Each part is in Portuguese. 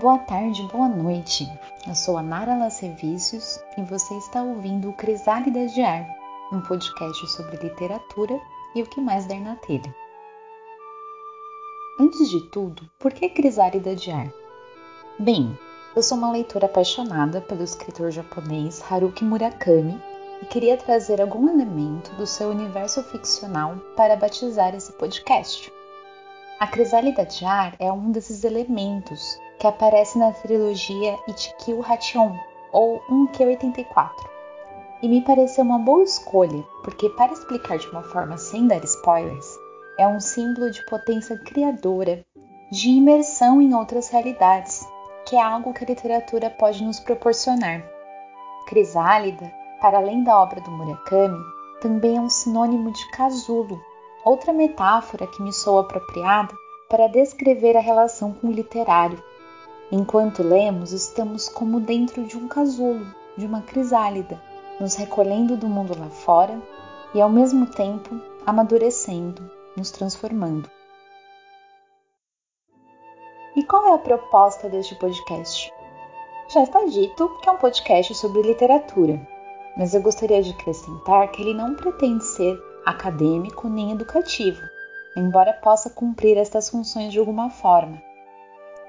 boa tarde, boa noite. Eu sou a Nara Lacevicius e você está ouvindo o Crisálida de Ar, um podcast sobre literatura e o que mais der na telha. Antes de tudo, por que Crisálida de Ar? Bem, eu sou uma leitora apaixonada pelo escritor japonês Haruki Murakami e queria trazer algum elemento do seu universo ficcional para batizar esse podcast. A crisálida de ar é um desses elementos que aparece na trilogia Ichikyu Hachon, ou 1Q84. E me pareceu uma boa escolha, porque para explicar de uma forma sem dar spoilers, é um símbolo de potência criadora, de imersão em outras realidades, que é algo que a literatura pode nos proporcionar. Crisálida, para além da obra do Murakami, também é um sinônimo de casulo, outra metáfora que me soa apropriada para descrever a relação com o literário. Enquanto lemos, estamos como dentro de um casulo, de uma crisálida, nos recolhendo do mundo lá fora e, ao mesmo tempo, amadurecendo, nos transformando. E qual é a proposta deste podcast? Já está dito que é um podcast sobre literatura, mas eu gostaria de acrescentar que ele não pretende ser acadêmico nem educativo, embora possa cumprir estas funções de alguma forma.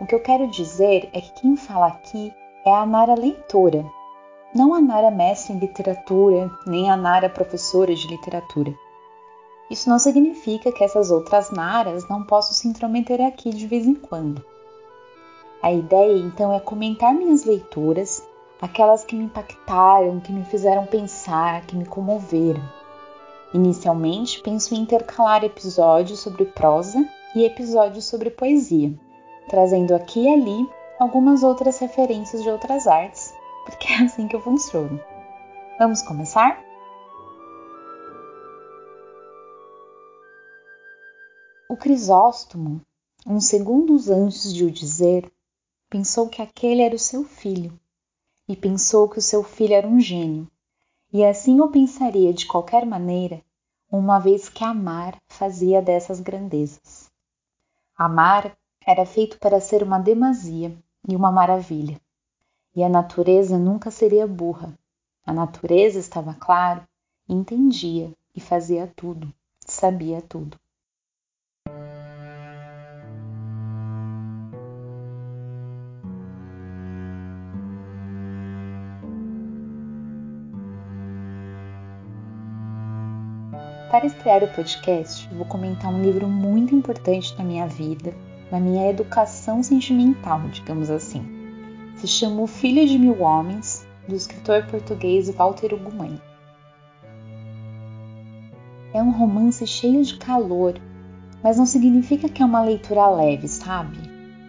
O que eu quero dizer é que quem fala aqui é a Nara leitora, não a Nara mestre em literatura, nem a Nara professora de literatura. Isso não significa que essas outras Naras não possam se intrometer aqui de vez em quando. A ideia então é comentar minhas leituras, aquelas que me impactaram, que me fizeram pensar, que me comoveram Inicialmente, penso em intercalar episódios sobre prosa e episódios sobre poesia, trazendo aqui e ali algumas outras referências de outras artes, porque é assim que eu funciono. Vamos começar? O Crisóstomo, uns segundos antes de o dizer, pensou que aquele era o seu filho, e pensou que o seu filho era um gênio, e assim o pensaria de qualquer maneira, uma vez que amar fazia dessas grandezas. Amar era feito para ser uma demasia e uma maravilha. E a natureza nunca seria burra. A natureza estava claro, entendia e fazia tudo, sabia tudo. Para estrear o podcast, vou comentar um livro muito importante na minha vida, na minha educação sentimental, digamos assim. Se chama O Filho de Mil Homens, do escritor português Walter Ugumãe. É um romance cheio de calor, mas não significa que é uma leitura leve, sabe?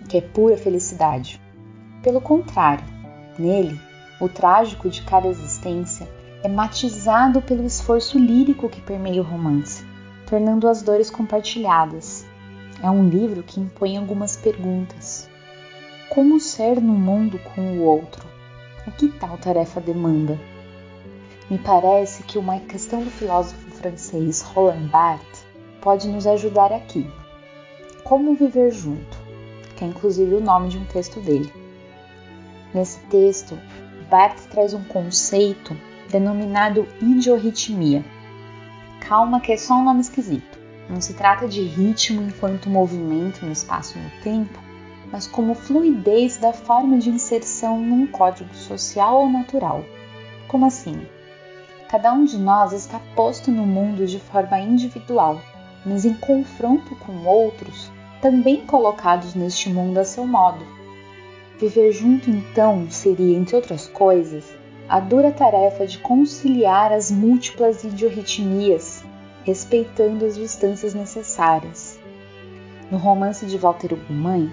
Que é pura felicidade. Pelo contrário, nele, o trágico de cada existência é matizado pelo esforço lírico que permeia o romance, tornando as dores compartilhadas. É um livro que impõe algumas perguntas. Como ser no mundo com o outro? O que tal tarefa demanda? Me parece que uma questão do filósofo francês Roland Barthes pode nos ajudar aqui. Como viver junto? Que é inclusive o nome de um texto dele. Nesse texto, Barthes traz um conceito denominado idiorritmia. Calma que é só um nome esquisito. Não se trata de ritmo enquanto movimento no espaço e no tempo, mas como fluidez da forma de inserção num código social ou natural. Como assim? Cada um de nós está posto no mundo de forma individual, mas em confronto com outros, também colocados neste mundo a seu modo. Viver junto, então, seria, entre outras coisas, a dura tarefa de conciliar as múltiplas idiorritmias, respeitando as distâncias necessárias. No romance de Walter Ugumãe,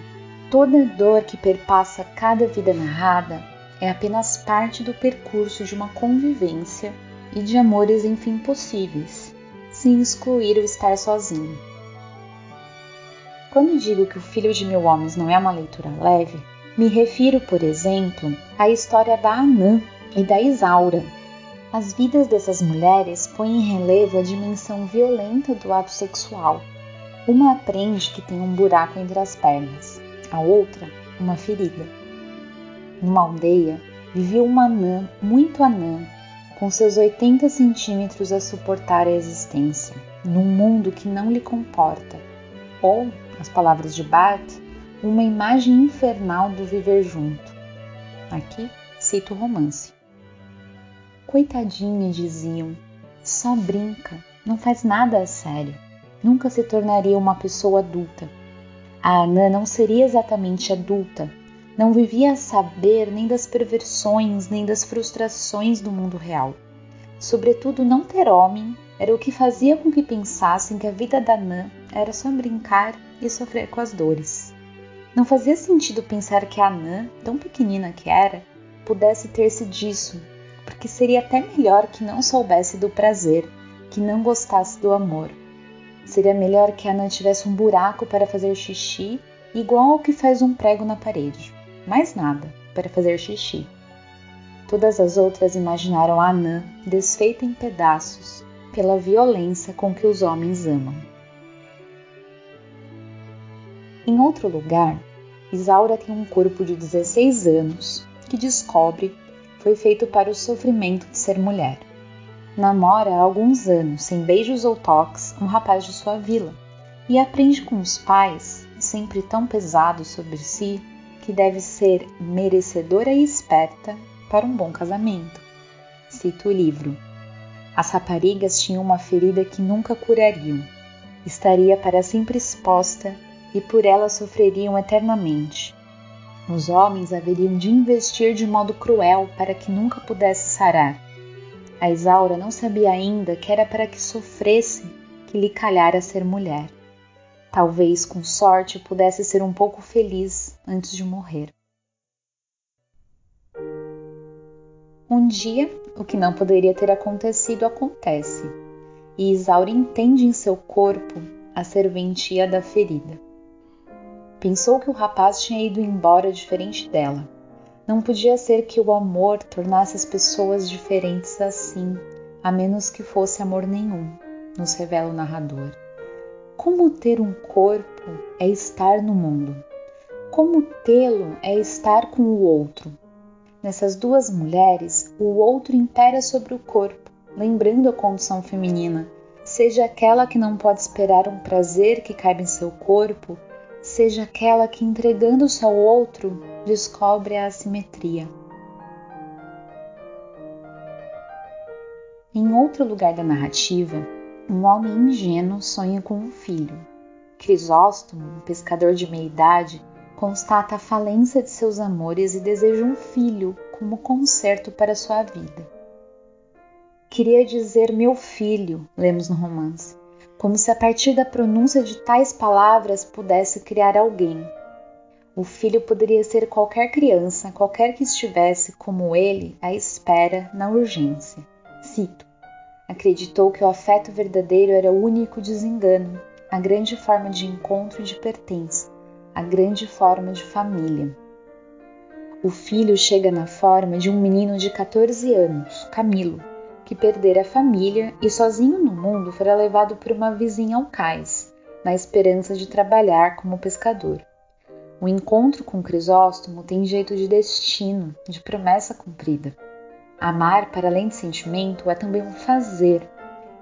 toda dor que perpassa cada vida narrada é apenas parte do percurso de uma convivência e de amores enfim possíveis, sem excluir o estar sozinho. Quando digo que O Filho de Mil Homens não é uma leitura leve, me refiro, por exemplo, à história da Anã, e da Isaura. As vidas dessas mulheres põem em relevo a dimensão violenta do ato sexual. Uma aprende que tem um buraco entre as pernas, a outra uma ferida. Numa aldeia vivia uma anã muito anã, com seus 80 centímetros a suportar a existência, num mundo que não lhe comporta, ou, as palavras de Bart, uma imagem infernal do viver junto. Aqui cito o romance. Coitadinha, diziam, só brinca, não faz nada a sério, nunca se tornaria uma pessoa adulta. A Anã não seria exatamente adulta, não vivia a saber nem das perversões nem das frustrações do mundo real. Sobretudo, não ter homem era o que fazia com que pensassem que a vida da Anã era só brincar e sofrer com as dores. Não fazia sentido pensar que a Anã, tão pequenina que era, pudesse ter-se disso, porque seria até melhor que não soubesse do prazer, que não gostasse do amor. Seria melhor que a Anã tivesse um buraco para fazer xixi, igual ao que faz um prego na parede mais nada, para fazer xixi. Todas as outras imaginaram a Anã desfeita em pedaços pela violência com que os homens amam. Em outro lugar, Isaura tem um corpo de 16 anos que descobre foi feito para o sofrimento de ser mulher. Namora há alguns anos, sem beijos ou toques, um rapaz de sua vila e aprende com os pais, sempre tão pesados sobre si, que deve ser merecedora e esperta para um bom casamento. Cito o livro. As raparigas tinham uma ferida que nunca curariam. Estaria para sempre exposta e por ela sofreriam eternamente. Os homens haveriam de investir de modo cruel para que nunca pudesse sarar. A Isaura não sabia ainda que era para que sofresse que lhe calhara ser mulher. Talvez com sorte pudesse ser um pouco feliz antes de morrer. Um dia, o que não poderia ter acontecido acontece, e Isaura entende em seu corpo a serventia da ferida. Pensou que o rapaz tinha ido embora diferente dela. Não podia ser que o amor tornasse as pessoas diferentes assim, a menos que fosse amor nenhum, nos revela o narrador. Como ter um corpo é estar no mundo. Como tê-lo é estar com o outro. Nessas duas mulheres, o outro impera sobre o corpo, lembrando a condição feminina, seja aquela que não pode esperar um prazer que caiba em seu corpo, seja aquela que, entregando-se ao outro, descobre a assimetria. Em outro lugar da narrativa, um homem ingênuo sonha com um filho. Crisóstomo, um pescador de meia idade, constata a falência de seus amores e deseja um filho como conserto para sua vida. Queria dizer meu filho, lemos no romance, como se a partir da pronúncia de tais palavras pudesse criar alguém. O filho poderia ser qualquer criança, qualquer que estivesse, como ele, à espera, na urgência. Cito: Acreditou que o afeto verdadeiro era o único desengano, a grande forma de encontro e de pertença, a grande forma de família. O filho chega na forma de um menino de 14 anos, Camilo, que perdera a família e sozinho no mundo fora levado por uma vizinha ao cais, na esperança de trabalhar como pescador. O encontro com Crisóstomo tem jeito de destino, de promessa cumprida. Amar, para além de sentimento, é também um fazer.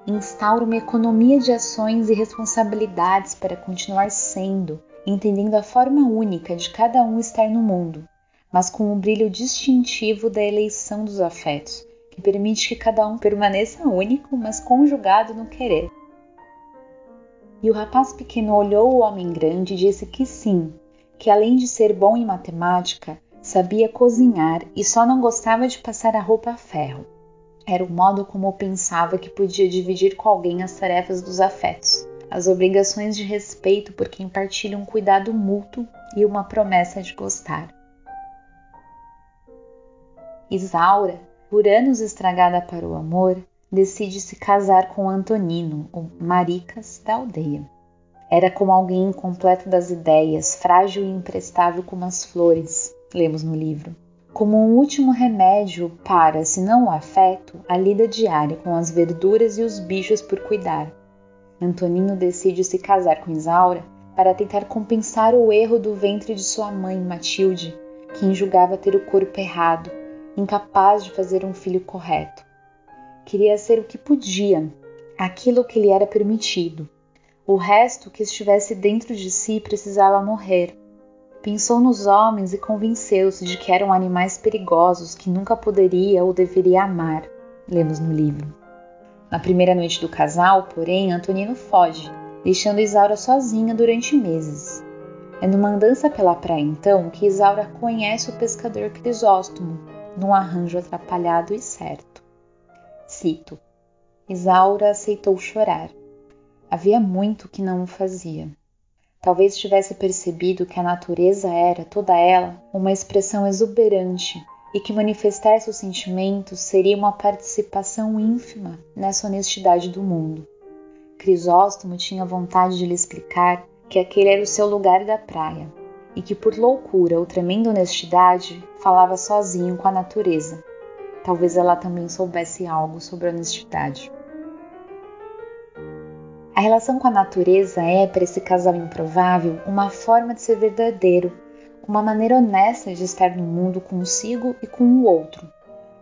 Instaura uma economia de ações e responsabilidades para continuar sendo, entendendo a forma única de cada um estar no mundo, mas com o brilho distintivo da eleição dos afetos, permite que cada um permaneça único, mas conjugado no querer. E o rapaz pequeno olhou o homem grande e disse que sim, que além de ser bom em matemática, Sabia cozinhar e só não gostava de passar a roupa a ferro. Era o modo como pensava que podia dividir com alguém as tarefas dos afetos, as obrigações de respeito por quem partilha um cuidado mútuo e uma promessa de gostar. Isaura, por anos estragada para o amor, decide se casar com Antonino, o maricas da aldeia. Era como alguém incompleto das ideias, frágil e imprestável como as flores, lemos no livro, como um último remédio para, se não o afeto, a lida diária com as verduras e os bichos por cuidar. Antonino decide se casar com Isaura para tentar compensar o erro do ventre de sua mãe, Matilde, que julgava ter o corpo errado, incapaz de fazer um filho correto. Queria ser o que podia, aquilo que lhe era permitido. O resto que estivesse dentro de si precisava morrer. Pensou nos homens e convenceu-se de que eram animais perigosos que nunca poderia ou deveria amar. Lemos no livro. Na primeira noite do casal, porém, Antonino foge, deixando Isaura sozinha durante meses. É numa andança pela praia então que Isaura conhece o pescador Crisóstomo, num arranjo atrapalhado e certo. Cito: Isaura aceitou chorar. Havia muito que não o fazia. Talvez tivesse percebido que a natureza era, toda ela, uma expressão exuberante e que manifestar seus sentimentos seria uma participação ínfima nessa honestidade do mundo. Crisóstomo tinha vontade de lhe explicar que aquele era o seu lugar da praia e que, por loucura ou tremenda honestidade, falava sozinho com a natureza. Talvez ela também soubesse algo sobre honestidade. A relação com a natureza é, para esse casal improvável, uma forma de ser verdadeiro, uma maneira honesta de estar no mundo consigo e com o outro.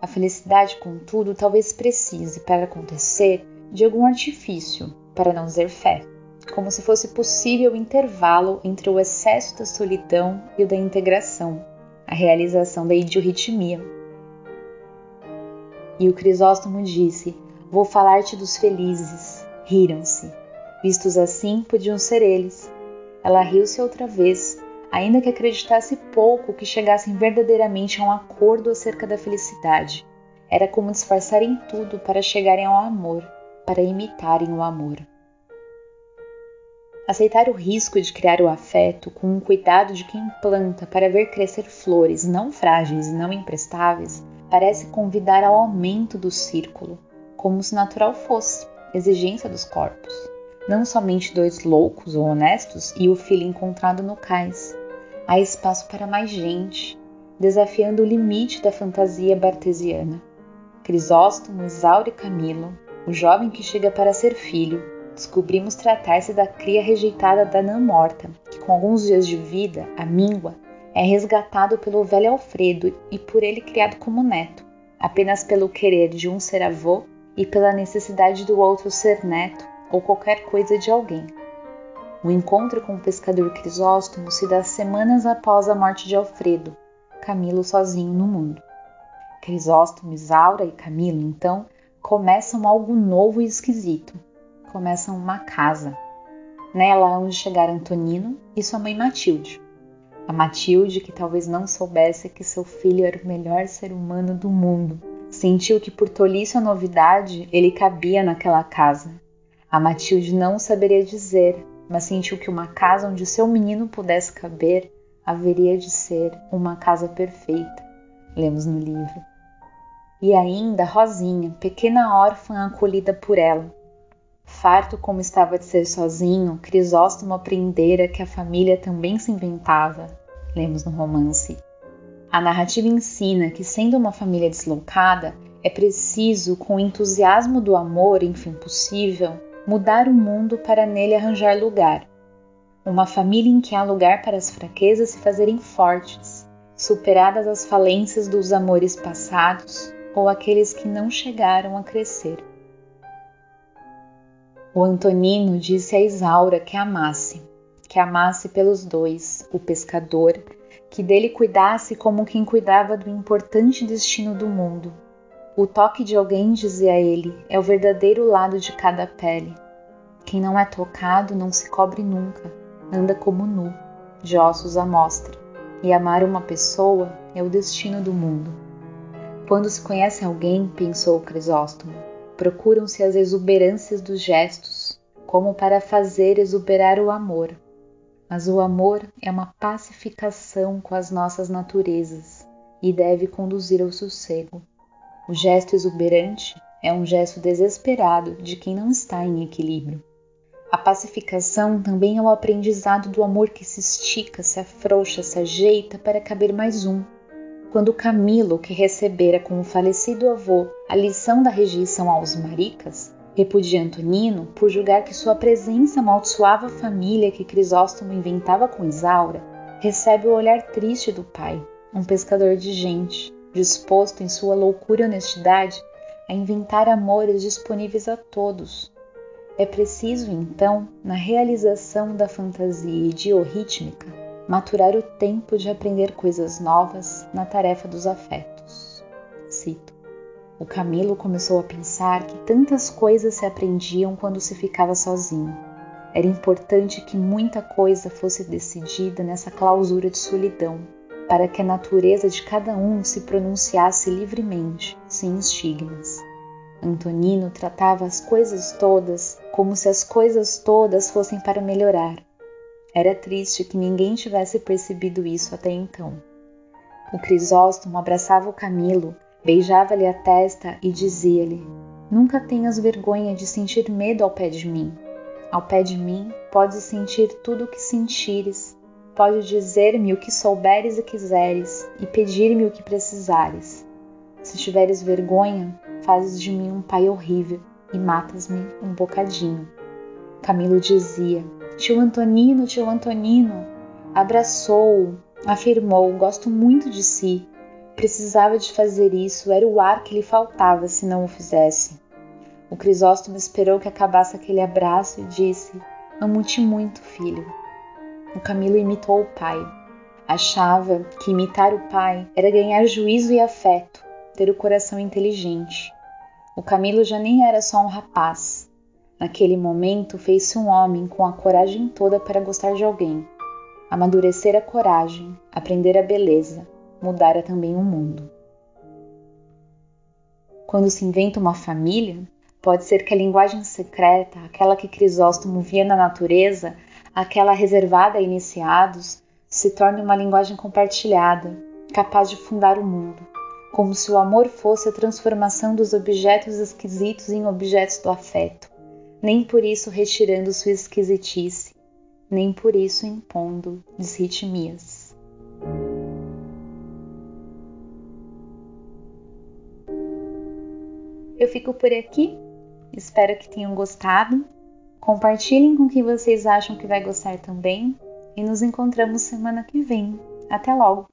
A felicidade, contudo, talvez precise, para acontecer, de algum artifício, para não dizer fé, como se fosse possível o intervalo entre o excesso da solidão e o da integração, a realização da idiorritmia. E o Crisóstomo disse: Vou falar-te dos felizes. Riram-se. Vistos assim, podiam ser eles. Ela riu-se outra vez, ainda que acreditasse pouco que chegassem verdadeiramente a um acordo acerca da felicidade. Era como disfarçarem tudo para chegarem ao amor, para imitarem o amor. Aceitar o risco de criar o afeto com o cuidado de quem planta para ver crescer flores não frágeis e não imprestáveis parece convidar ao aumento do círculo, como se natural fosse, exigência dos corpos não somente dois loucos ou honestos e o filho encontrado no cais. Há espaço para mais gente, desafiando o limite da fantasia bartesiana. Crisóstomo, Isaura e Camilo, o jovem que chega para ser filho, descobrimos tratar-se da cria rejeitada da Nã morta, que com alguns dias de vida, a míngua, é resgatado pelo velho Alfredo e por ele criado como neto, apenas pelo querer de um ser avô e pela necessidade do outro ser neto ou qualquer coisa de alguém. O encontro com o pescador Crisóstomo se dá semanas após a morte de Alfredo, Camilo sozinho no mundo. Crisóstomo, Isaura e Camilo, então, começam algo novo e esquisito. Começam uma casa. Nela onde chegar Antonino e sua mãe Matilde. A Matilde, que talvez não soubesse que seu filho era o melhor ser humano do mundo, sentiu que por tolice ou novidade ele cabia naquela casa a Matilde não saberia dizer, mas sentiu que uma casa onde seu menino pudesse caber haveria de ser uma casa perfeita. Lemos no livro. E ainda Rosinha, pequena órfã acolhida por ela. Farto como estava de ser sozinho, Crisóstomo aprendera que a família também se inventava. Lemos no romance. A narrativa ensina que, sendo uma família deslocada, é preciso, com o entusiasmo do amor, enfim possível, mudar o mundo para nele arranjar lugar. Uma família em que há lugar para as fraquezas se fazerem fortes, superadas as falências dos amores passados ou aqueles que não chegaram a crescer. O Antonino disse a Isaura que amasse, que amasse pelos dois, o pescador, que dele cuidasse como quem cuidava do importante destino do mundo, o toque de alguém, dizia ele, é o verdadeiro lado de cada pele. Quem não é tocado não se cobre nunca, anda como nu, de ossos à mostra. E amar uma pessoa é o destino do mundo. Quando se conhece alguém, pensou Crisóstomo, procuram-se as exuberâncias dos gestos, como para fazer exuberar o amor. Mas o amor é uma pacificação com as nossas naturezas e deve conduzir ao sossego. O gesto exuberante é um gesto desesperado de quem não está em equilíbrio. A pacificação também é o aprendizado do amor que se estica, se afrouxa, se ajeita para caber mais um. Quando Camilo, que recebera com o falecido avô a lição da rejeição aos maricas, Repudia Antonino por julgar que sua presença amaldiçoava a família que Crisóstomo inventava com Isaura, recebe o olhar triste do pai, um pescador de gente, disposto em sua loucura e honestidade a inventar amores disponíveis a todos. É preciso, então, na realização da fantasia idiorrítmica, maturar o tempo de aprender coisas novas na tarefa dos afetos. Cito. O Camilo começou a pensar que tantas coisas se aprendiam quando se ficava sozinho. Era importante que muita coisa fosse decidida nessa clausura de solidão, para que a natureza de cada um se pronunciasse livremente, sem estigmas. Antonino tratava as coisas todas como se as coisas todas fossem para melhorar. Era triste que ninguém tivesse percebido isso até então. O Crisóstomo abraçava o Camilo, beijava-lhe a testa e dizia-lhe: Nunca tenhas vergonha de sentir medo ao pé de mim. Ao pé de mim podes sentir tudo o que sentires, pode dizer-me o que souberes e quiseres, e pedir-me o que precisares. Se tiveres vergonha, fazes de mim um pai horrível e matas-me um bocadinho. Camilo dizia: Tio Antonino, tio Antonino. Abraçou-o, afirmou: Gosto muito de si. Precisava de fazer isso, era o ar que lhe faltava se não o fizesse. O Crisóstomo esperou que acabasse aquele abraço e disse: Amo-te muito, filho. O Camilo imitou o pai. Achava que imitar o pai era ganhar juízo e afeto, ter o coração inteligente. O Camilo já nem era só um rapaz. Naquele momento fez-se um homem com a coragem toda para gostar de alguém. Amadurecer a coragem, aprender a beleza, mudara também o mundo. Quando se inventa uma família, pode ser que a linguagem secreta, aquela que Crisóstomo via na natureza, aquela reservada a iniciados, se torne uma linguagem compartilhada, capaz de fundar o mundo como se o amor fosse a transformação dos objetos esquisitos em objetos do afeto, nem por isso retirando sua esquisitice, nem por isso impondo desritmias. Eu fico por aqui, espero que tenham gostado. Compartilhem com quem vocês acham que vai gostar também e nos encontramos semana que vem. Até logo!